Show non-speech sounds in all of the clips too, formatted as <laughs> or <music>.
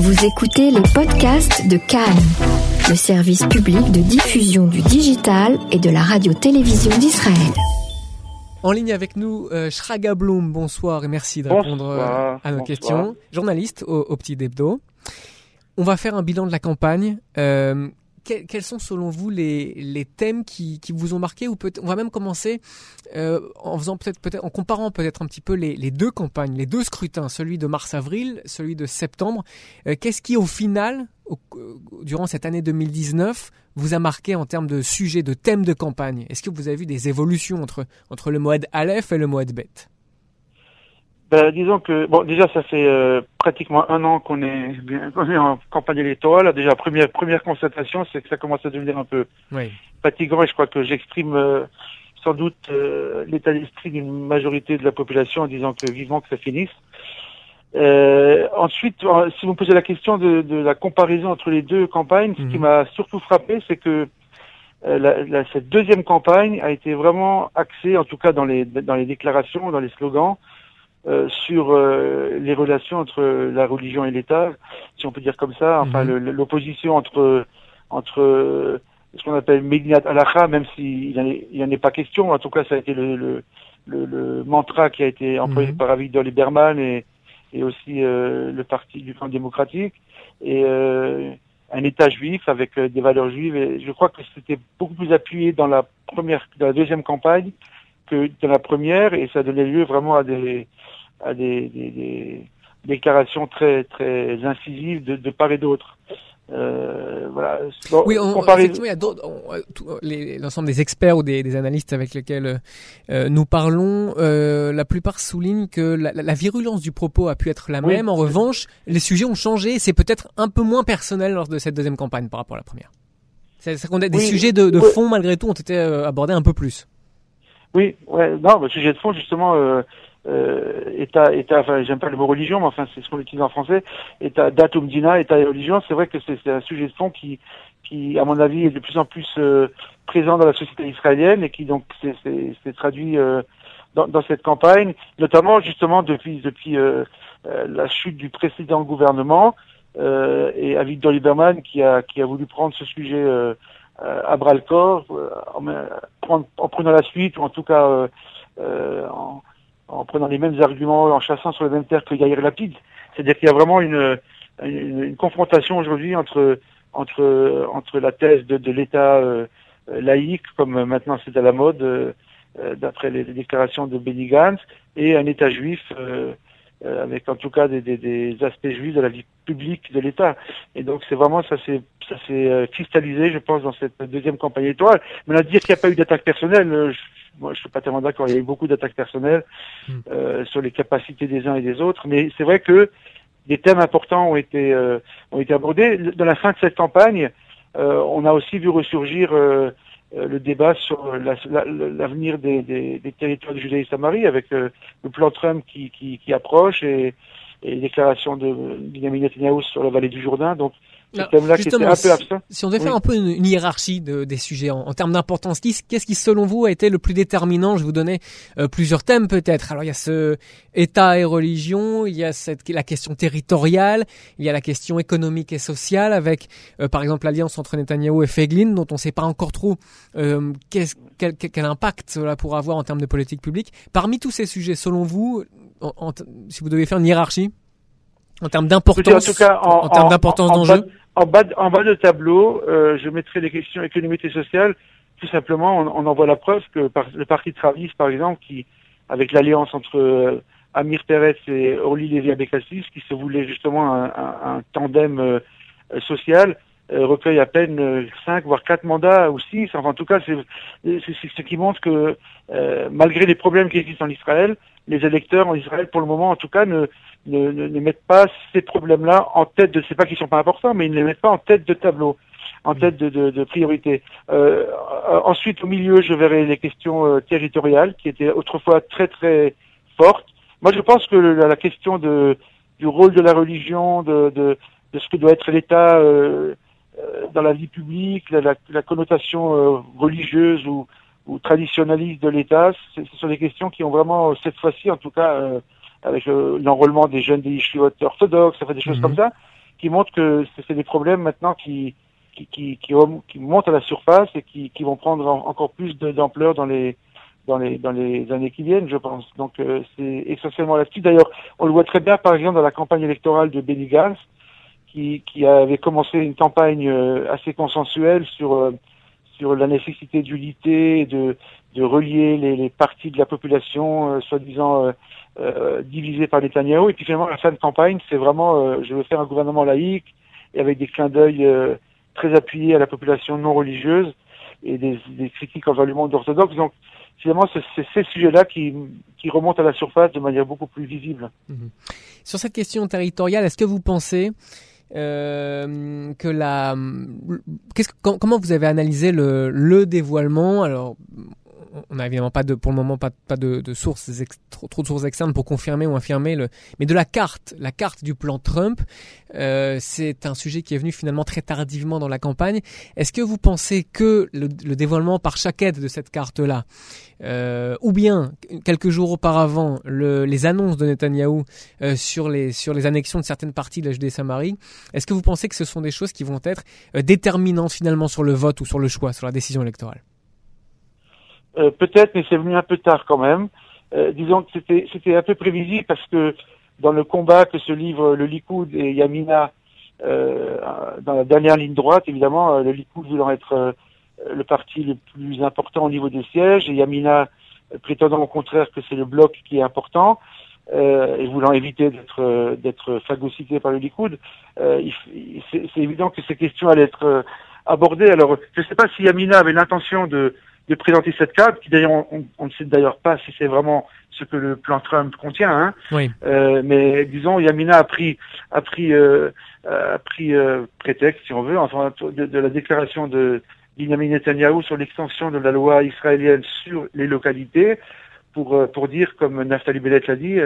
Vous écoutez les podcasts de Cannes, le service public de diffusion du digital et de la radio-télévision d'Israël. En ligne avec nous, euh, Shraga Bloom, bonsoir et merci de répondre euh, à nos questions. Journaliste au, au Petit Debdo. On va faire un bilan de la campagne. Euh, quels sont selon vous les, thèmes qui, vous ont marqué ou peut on va même commencer euh, en faisant peut-être en comparant peut-être un petit peu les, deux campagnes, les deux scrutins, celui de mars-avril, celui de septembre. Euh, qu'est-ce qui au final, au, durant cette année 2019, vous a marqué en termes de sujets, de thèmes de campagne? Est-ce que vous avez vu des évolutions entre entre le Moed Aleph et le Moed Bet? Ben, disons que bon déjà ça fait euh, pratiquement un an qu'on est, est, en campagne électorale. Déjà première première constatation c'est que ça commence à devenir un peu oui. fatigant et je crois que j'exprime euh, sans doute euh, l'état d'esprit d'une majorité de la population en disant que vivement que ça finisse. Euh, ensuite, si vous me posez la question de, de, la comparaison entre les deux campagnes, ce qui mhm. m'a surtout frappé, c'est que la, la, cette deuxième campagne a été vraiment axée, en tout cas dans les dans les déclarations, dans les slogans, euh, sur euh, les relations entre la religion et l'État, si on peut dire comme ça, enfin mhm. l'opposition entre entre ce qu'on appelle Medinat Alacha, même s'il n'y en, est pas question, en tout cas ça a été le, le, le, mantra qui a été employé mhm. par Avigdor Lieberman et, et aussi euh, le parti du camp démocratique, et un État juif avec des valeurs juives, et je crois que c'était beaucoup plus appuyé dans la première, dans la deuxième campagne que dans la première, et ça donnait lieu vraiment à des à des, des, des déclarations très très incisives de, de part et d'autre. Euh, voilà. Bon, oui, on, effectivement, il y a d'autres, l'ensemble des experts ou des, des, analystes avec lesquels euh, nous parlons, euh, la plupart soulignent que la, la, virulence du propos a pu être la même. En revanche, les sujets ont changé. C'est peut-être un peu moins personnel lors de cette deuxième campagne par rapport à la première. C'est qu'on a des sujets de, de fond malgré tout ont été euh, abordés un peu plus. Oui, ouais, non, le sujet de fond justement. Euh, euh, État, État, enfin j'aime pas le mot religion, mais enfin c'est ce qu'on utilise en français, État, datum dina, État et religion, c'est vrai que c'est un sujet de fond qui, qui à mon avis est de plus en plus euh, présent dans la société israélienne et qui donc s'est traduit euh, dans, dans, cette campagne, notamment justement depuis depuis euh, euh, la chute du précédent gouvernement et Avigdor Lieberman qui a qui a voulu prendre ce sujet à bras le corps en, en, prenant la suite ou en tout cas en en prenant les mêmes arguments, en chassant sur les mêmes terres que Yair Lapide. C'est-à-dire qu'il y a vraiment une, une, une confrontation aujourd'hui entre, entre, entre la thèse de, de l'État euh, laïque, comme maintenant c'est à la mode, euh, d'après les, déclarations de Benny Gantz, et un État juif euh, euh, avec en tout cas des, des, des, aspects juifs de la vie publique de l'État. Et donc c'est vraiment ça s'est ça s'est cristallisé, je pense, dans cette deuxième campagne étoile. Mais à dire qu'il n'y a pas eu d'attaque personnelle, je, moi je suis pas tellement d'accord. Il y a eu beaucoup d'attaques personnelles hmm. euh, sur les capacités des uns et des autres, mais c'est vrai que des thèmes importants ont été euh, ont été abordés. Dans la fin de cette campagne, euh, on a aussi vu ressurgir euh, euh, le débat sur l'avenir la, des, des, des, territoires de Judée et Samarie avec le plan Trump qui, qui, qui approche et, et les déclarations de Benjamin Netanyahu sur la vallée du Jourdain. Donc si on devait faire un peu une, hiérarchie de, des sujets en, termes d'importance, qu'est-ce qui selon vous a été le plus déterminant? Je vous donnais euh, plusieurs thèmes peut-être. Alors il y a ce État et religion, il y a cette, la question territoriale, il y a la question économique et sociale avec euh, par exemple l'alliance entre Netanyahu et Feglin dont on ne sait pas encore trop euh, quel, quel, impact cela pourra avoir en termes de politique publique. Parmi tous ces sujets, selon vous, si vous devez faire une hiérarchie? En termes d'importance, en, en, termes d'importance d'enjeu en bas, en bas de tableau, euh, je mettrai les questions économiques et sociales. Tout simplement, on, on en voit la preuve que par, le parti Travis, par exemple, qui, avec l'alliance entre euh, Amir Pérez et Orly Lévy Abekassis, qui se voulait justement un, un, un tandem euh, social, recueille à peine 5 voire 4 mandats ou 6. Enfin, en tout cas, c'est ce qui montre que malgré les problèmes qui existent en Israël, les électeurs en Israël, pour le moment en tout cas, ne, ne, ne, mettent pas ces problèmes-là en tête de, c'est pas qu'ils sont pas importants, mais ils ne les mettent pas en tête de tableau, en tête de, de, de priorité. Euh, ensuite, au milieu, je verrai les questions euh, territoriales qui étaient autrefois très très fortes. Moi, je pense que la, question de, du rôle de la religion, de, de, de ce que doit être l'État euh, euh dans la vie publique, la, la, connotation euh, religieuse ou, ou traditionnaliste de l'État, ce sont des questions qui ont vraiment, cette fois-ci en tout cas, avec l'enrôlement des jeunes des yeshivot orthodoxes, ça fait des choses mhm. comme ça, qui montrent que c'est des problèmes maintenant qui qui, qui, qui, montent à la surface et qui, vont prendre encore plus d'ampleur dans les dans les dans les années qui viennent, je pense. Donc euh, c'est essentiellement là-dessus. D'ailleurs, on le voit très bien, par exemple, dans la campagne électorale de Benny Gantz, qui, qui avait commencé une campagne euh, assez consensuelle sur euh, sur la nécessité d'unité, de de relier les, parties de la population, soi-disant euh, divisées par Netanyahu. Et puis finalement, la fin de campagne, c'est vraiment, je veux faire un gouvernement laïque et avec des clins d'œil très appuyés à la population non religieuse et des, critiques envers le monde orthodoxe. Donc finalement, c'est ces sujets-là qui, qui remontent à la surface de manière beaucoup plus visible. Mhm. Sur cette question territoriale, est-ce que vous pensez euh, que la, qu'est-ce, comment vous avez analysé le, le dévoilement? Alors, on n'a évidemment pas de, pour le moment pas, pas de, de sources trop, de sources externes pour confirmer ou infirmer le, mais de la carte, la carte du plan Trump, euh, c'est un sujet qui est venu finalement très tardivement dans la campagne. Est-ce que vous pensez que le, dévoilement par chaque aide de cette carte-là, euh, ou bien quelques jours auparavant le, les annonces de Netanyahou euh, sur les sur les annexions de certaines parties de la Judée-Samarie, est-ce que vous pensez que ce sont des choses qui vont être euh, déterminantes finalement sur le vote ou sur le choix, sur la décision électorale? Euh, peut-être, mais c'est venu un peu tard quand même. Euh, disons que c'était c'était un peu prévisible parce que dans le combat que se livrent le Likoud et Yamina euh, dans la dernière ligne droite, évidemment, le Likoud voulant être le parti le plus important au niveau des sièges et Yamina prétendant au contraire que c'est le bloc qui est important et voulant éviter d'être d'être phagocyté par le Likoud, c'est évident que ces questions allaient être abordées. Alors, je ne sais pas si Yamina avait l'intention de de présenter cette carte, qui d'ailleurs on, ne sait d'ailleurs pas si c'est vraiment ce que le plan Trump contient. Hein. Oui. Euh, mais disons, Yamina a pris a pris euh, a pris euh, prétexte, si on veut, enfin de, la déclaration de Benjamin Netanyahu sur l'extension de la loi israélienne sur les localités pour pour dire, comme Naftali Bennett l'a dit,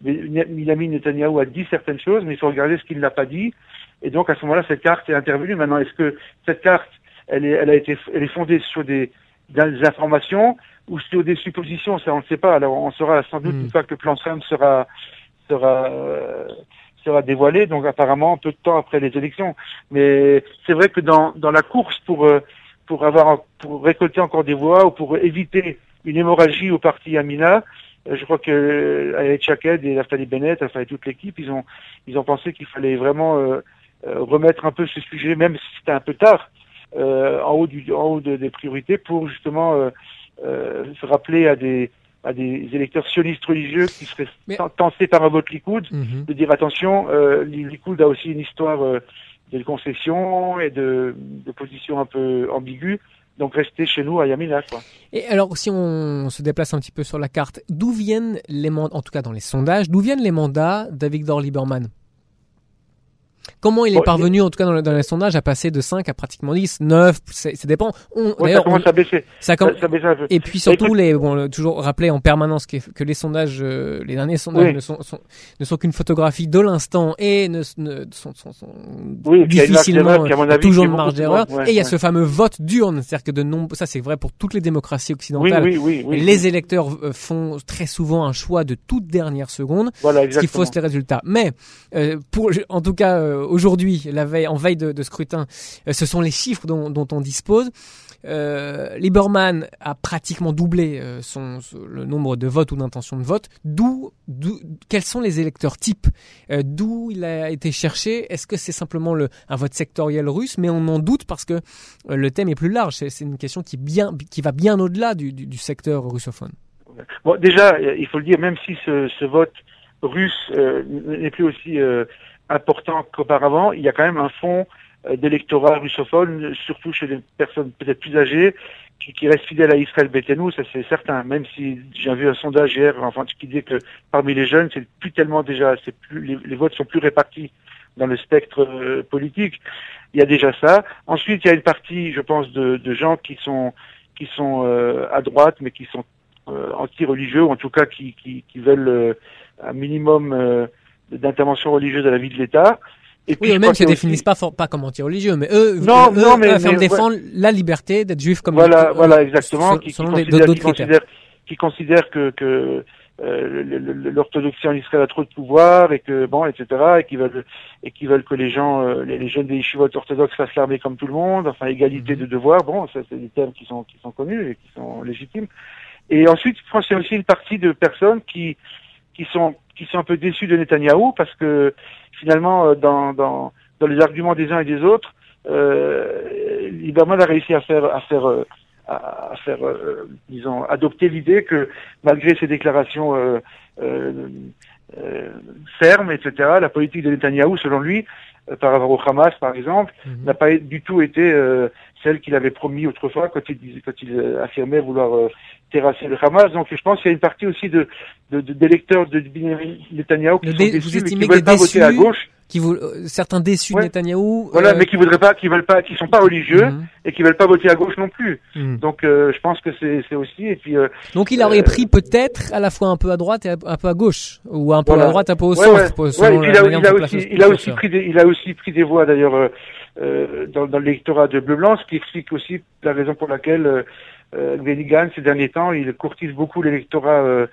Benjamin Netanyahu a dit certaines choses, mais il faut regarder ce qu'il n'a pas dit. Et donc à ce moment-là, cette carte est intervenue. Maintenant, est-ce que cette carte, elle est, elle a été, elle est fondée sur des des informations ou sur des suppositions, ça on ne sait pas. Alors on saura sans doute hmm. une fois que le plan Trump sera sera euh, sera dévoilé, donc apparemment peu de temps après les élections. Mais c'est vrai que dans dans la course pour euh, pour avoir pour récolter encore des voix ou pour éviter une hémorragie au parti Amina, euh, je crois que avec Chaked et Naftali Bennett, enfin et toute l'équipe, ils ont ils ont pensé qu'il fallait vraiment remettre un peu ce sujet, même si c'était un peu tard, euh, en haut, du, en haut des priorités pour justement euh, euh, se rappeler à des à des électeurs sionistes religieux qui seraient tentés par un vote Likoud mhm. de dire attention, euh, Likoud a aussi une histoire de concession et de, de position un peu ambiguë. Donc restez chez nous à Yamina. Quoi. Et alors si on se déplace un petit peu sur la carte, d'où viennent les mandats, en tout cas dans les sondages, d'où viennent les mandats d'Avigdor Lieberman Comment il est parvenu, en tout cas dans, dans, les sondages, à passer de 5 à pratiquement 10, 9, ça dépend. On, ça commence à baisser. Ça, ça, ça baisse un peu. Et puis surtout, les, bon, toujours rappeler en permanence que, que les sondages, euh, les derniers sondages ne sont, sont ne sont qu'une photographie de l'instant et ne, ne sont, sont, sont oui, difficilement toujours une marge d'erreur. et il y a ce fameux vote d'urne, c'est-à-dire que de nombreux, ça c'est vrai pour toutes les démocraties occidentales. les électeurs euh, font très souvent un choix de toute dernière seconde, voilà, ce qui fausse les résultats. Mais euh, pour, en tout cas aujourd'hui, la veille, en veille de, scrutin, euh, ce sont les chiffres dont, on dispose. Euh, Lieberman a pratiquement doublé euh, son, le nombre de votes ou d'intentions de vote. D'où, quels sont les électeurs types? Euh, D'où il a été cherché? Est-ce que c'est simplement le, un vote sectoriel russe? Mais on en doute parce que le thème est plus large. C'est, une question qui, bien, qui va bien au-delà du, du, secteur russophone. Bon, déjà, il faut le dire, même si ce vote russe n'est plus aussi important qu'auparavant, il y a quand même un fond euh, d'électorat russophone, surtout chez les personnes peut-être plus âgées, qui, qui restent fidèles à Israël Betenu, ça c'est certain. Même si j'ai vu un sondage hier, enfin qui disait que parmi les jeunes, c'est plus tellement déjà, c'est plus les, votes sont plus répartis dans le spectre euh, politique. Il y a déjà ça. Ensuite, il y a une partie, je pense, de, de gens qui sont qui sont euh, à droite, mais qui sont anti-religieux, ou en tout cas qui, qui, qui veulent un minimum d'intervention religieuse à la vie de l'État. Et oui, eux-mêmes se définissent pas, pas comme anti-religieux, mais eux, non, eux, non, mais, eux défendre la liberté d'être juif comme voilà, voilà, exactement, qui, qui, considèrent, qui, considèrent, qui considèrent que, que l'orthodoxie en Israël a trop de pouvoir et que bon, etc. et qui veulent et qui veulent que les gens, les, jeunes des yeshivot orthodoxes fassent l'armée comme tout le monde, enfin égalité mhm. de devoirs. Bon, ça c'est des termes qui sont qui sont connus et qui sont légitimes. Et ensuite, je pense qu'il y a aussi une partie de personnes qui qui sont qui sont un peu déçus de Netanyahou parce que finalement dans dans dans les arguments des uns et des autres, euh, Lieberman a réussi à faire à faire euh, à faire euh, disons adopter l'idée que malgré ses déclarations euh, euh, fermes, etc., la politique de Netanyahou, selon lui, par rapport au Hamas, par exemple, mhm. n'a pas du tout été celle qu'il avait promis autrefois quand il, disait, quand il affirmait vouloir terrasser le Hamas. Donc je pense qu'il y a une partie aussi de d'électeurs de, de, de Netanyahou qui, sont déçus, qui veulent pas voter à gauche qui vous, euh, certains déçus de Netanyahou. Voilà, euh, mais qui voudraient pas, qui veulent pas, qui sont pas religieux mhm. et qui veulent pas voter à gauche non plus. Mhm. Donc, euh, je pense que c'est, c'est aussi. Et puis. Donc, il aurait pris peut-être à la fois un peu à droite et un peu à gauche, ou un peu à droite, un peu au centre. il, a, il a aussi, il a aussi pris des, il a aussi pris des voix d'ailleurs dans, dans l'électorat de Bleu Blanc, ce qui explique aussi la raison pour laquelle euh, Benny ces derniers temps, il courtise beaucoup l'électorat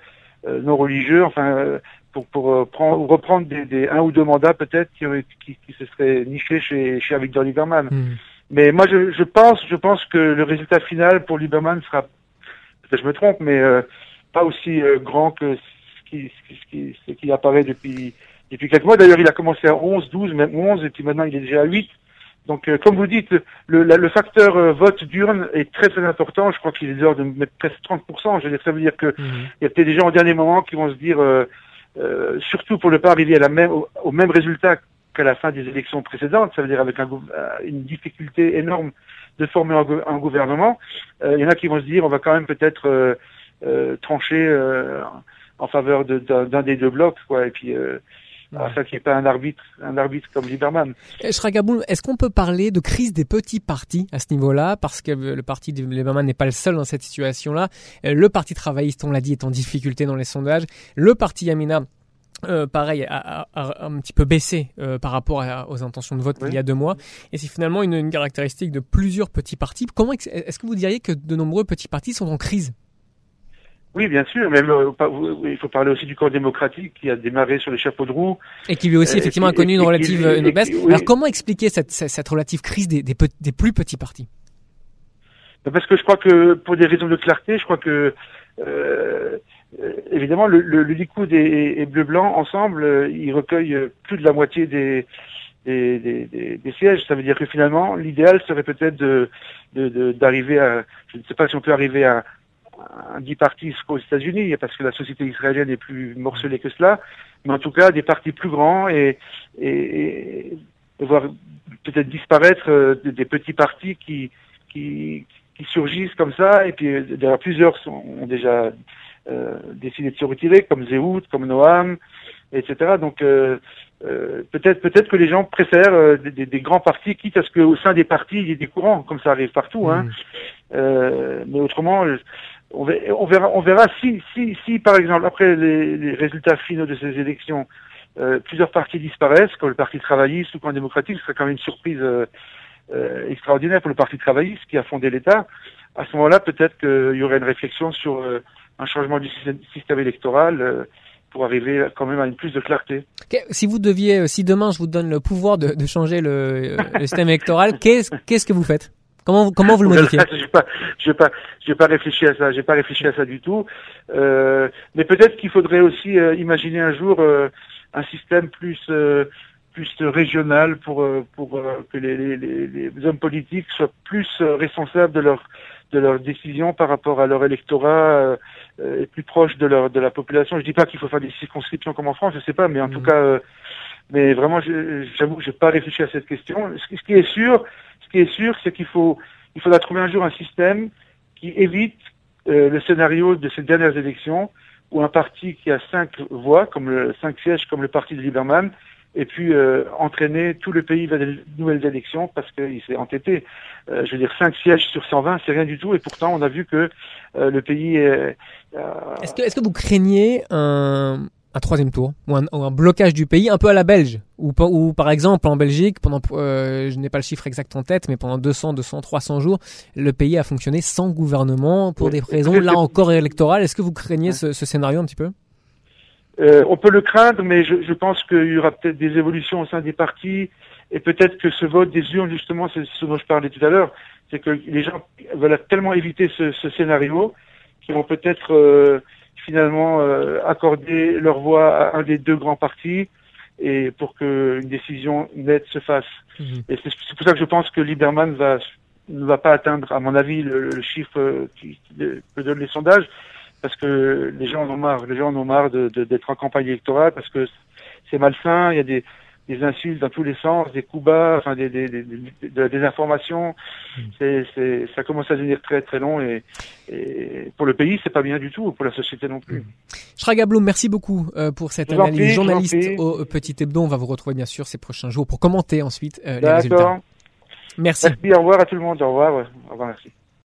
non religieux. Enfin pour, pour euh, prendre, reprendre des, des, un ou deux mandats peut-être qui, qui, qui, se seraient nichés chez, chez Victor Lieberman. Hmm. Mais moi, je, je, pense, je pense que le résultat final pour Lieberman sera, peut-être je me trompe, mais euh, pas aussi euh, grand que ce qui, ce qui, ce qui apparaît depuis, depuis quelques mois. D'ailleurs, il a commencé à 11, 12, même 11, et puis maintenant il est déjà à 8. Donc, comme vous dites, le, le facteur vote d'urne est très très important. Je crois qu'il est d'heure de mettre presque 30%. Je veux dire, ça veut dire que hmm. il y a peut-être des gens au dernier moment qui vont se dire euh, surtout pour ne pas arriver à la même, au, même résultat qu'à la fin des élections précédentes, ça veut dire avec un, euh, une difficulté énorme de former un, gouvernement. Euh, il y en a qui vont se dire on va quand même peut-être trancher en faveur d'un des deux blocs, quoi. Et puis Ouais. ça qui n'est pas un arbitre, un arbitre comme Lieberman. Eh, Shragaboul, est-ce qu'on peut parler de crise des petits partis à ce niveau-là? Parce que le parti de Lieberman n'est pas le seul dans cette situation-là. Euh, le parti travailliste, on l'a dit, est en difficulté dans les sondages. Le parti Yamina euh, pareil, a, un petit peu baissé euh, par rapport aux intentions de vote il y a deux mois. Et c'est finalement une, une, caractéristique de plusieurs petits partis. Comment est-ce que vous diriez que de nombreux petits partis sont en crise? Oui, bien sûr. Même euh, il faut parler aussi du corps démocratique qui a démarré sur les chapeaux de roue et qui lui aussi effectivement a connu une relative une baisse. Alors comment expliquer cette, cette relative crise des, des, des plus petits partis? Ben, Parce que je crois que pour des raisons de clarté, je crois que euh, évidemment le, le, le Likoud et, et Bleu Blanc ensemble, euh, ils recueillent plus de la moitié des des, des, des, sièges. Ça veut dire que finalement, l'idéal serait peut-être de, d'arriver de, à, je ne sais pas si on peut arriver à, un partis aux États-Unis, parce que la société israélienne est plus morcelée que cela, mais en tout cas des partis plus grands et, et, voir peut-être disparaître euh, des, petits partis qui, qui, qui surgissent comme ça, et puis euh, d'ailleurs plusieurs sont, ont déjà euh, décidé de se retirer, comme Zéhout, comme Noam, etc. Donc euh, peut-être peut-être que les gens préfèrent des, des, grands partis, quitte à ce qu'au sein des partis il y ait des courants, comme ça arrive partout. Hein. Mmh. mais autrement, on verra, on verra, si, si, si, par exemple, après les, résultats finaux de ces élections, euh, plusieurs partis disparaissent, comme le Parti travailliste ou le démocratique, ce serait quand même une surprise euh, euh, extraordinaire pour le Parti travailliste qui a fondé l'État. À ce moment-là, peut-être qu'il y aurait une réflexion sur un changement du système électoral pour arriver quand même à une plus de clarté. Si vous deviez, si demain je vous donne le pouvoir de, changer le, système électoral, qu'est-ce que vous faites? Comment, comment vous le modifiez <laughs> Je pas, je pas, j'ai pas réfléchi à ça. J'ai pas réfléchi à ça du tout. Euh, mais peut-être qu'il faudrait aussi euh, imaginer un jour euh, un système plus plus régional pour pour que les, les, les, hommes politiques soient plus responsables de leurs de leurs décisions par rapport à leur électorat et plus proches de leur de la population. Je dis pas qu'il faut faire des circonscriptions comme en France, je sais pas, mais en tout mmh. cas, mais vraiment, j'avoue que j'ai pas réfléchi à cette question. Ce qui est sûr, qui est sûr, c'est qu'il faut, il faudra trouver un jour un système qui évite euh, le scénario de ces dernières élections où un parti qui a cinq voix, comme le cinq sièges, comme le parti de Lieberman, et puis euh, entraîner tout le pays vers de nouvelles élections parce qu'il s'est entêté. Euh, je veux dire, cinq sièges sur 120, c'est rien du tout, et pourtant on a vu que le pays est... est-ce que, est-ce que vous craignez un, un troisième tour ou un, blocage du pays un peu à la belge. Ou, ou par exemple en Belgique pendant euh, je n'ai pas le chiffre exact en tête mais pendant 200 200 300 jours le pays a fonctionné sans gouvernement pour des raisons là encore électorales. Est-ce que vous craignez ce, ce, scénario un petit peu? Euh, on peut le craindre, mais je, je pense qu'il y aura peut-être des évolutions au sein des partis et peut-être que ce vote des urnes, justement, c'est ce dont je parlais tout à l'heure, c'est que les gens veulent tellement éviter ce, ce scénario qu'ils vont peut-être euh, finalement euh, accorder leur voix à un des deux grands partis et pour qu'une décision nette se fasse. Mhm. Et c'est pour ça que je pense que Lieberman va ne va pas atteindre, à mon avis, le, chiffre que donnent les sondages, parce que les gens en ont marre. Les gens en ont marre d'être de, en campagne électorale parce que c'est malsain. Il y a des, des insultes dans tous les sens, des coups bas, enfin des, des, des, de la désinformation. Hmm. C'est, ça commence à devenir très très long et, et pour le pays, c'est pas bien du tout, pour la société non plus. Shraga Blum, merci beaucoup euh, pour cette analyse. Journaliste au Petit Hebdo, on va vous retrouver bien sûr ces prochains jours pour commenter ensuite euh, les résultats. Merci. Merci, au revoir à tout le monde, au revoir, au revoir, merci.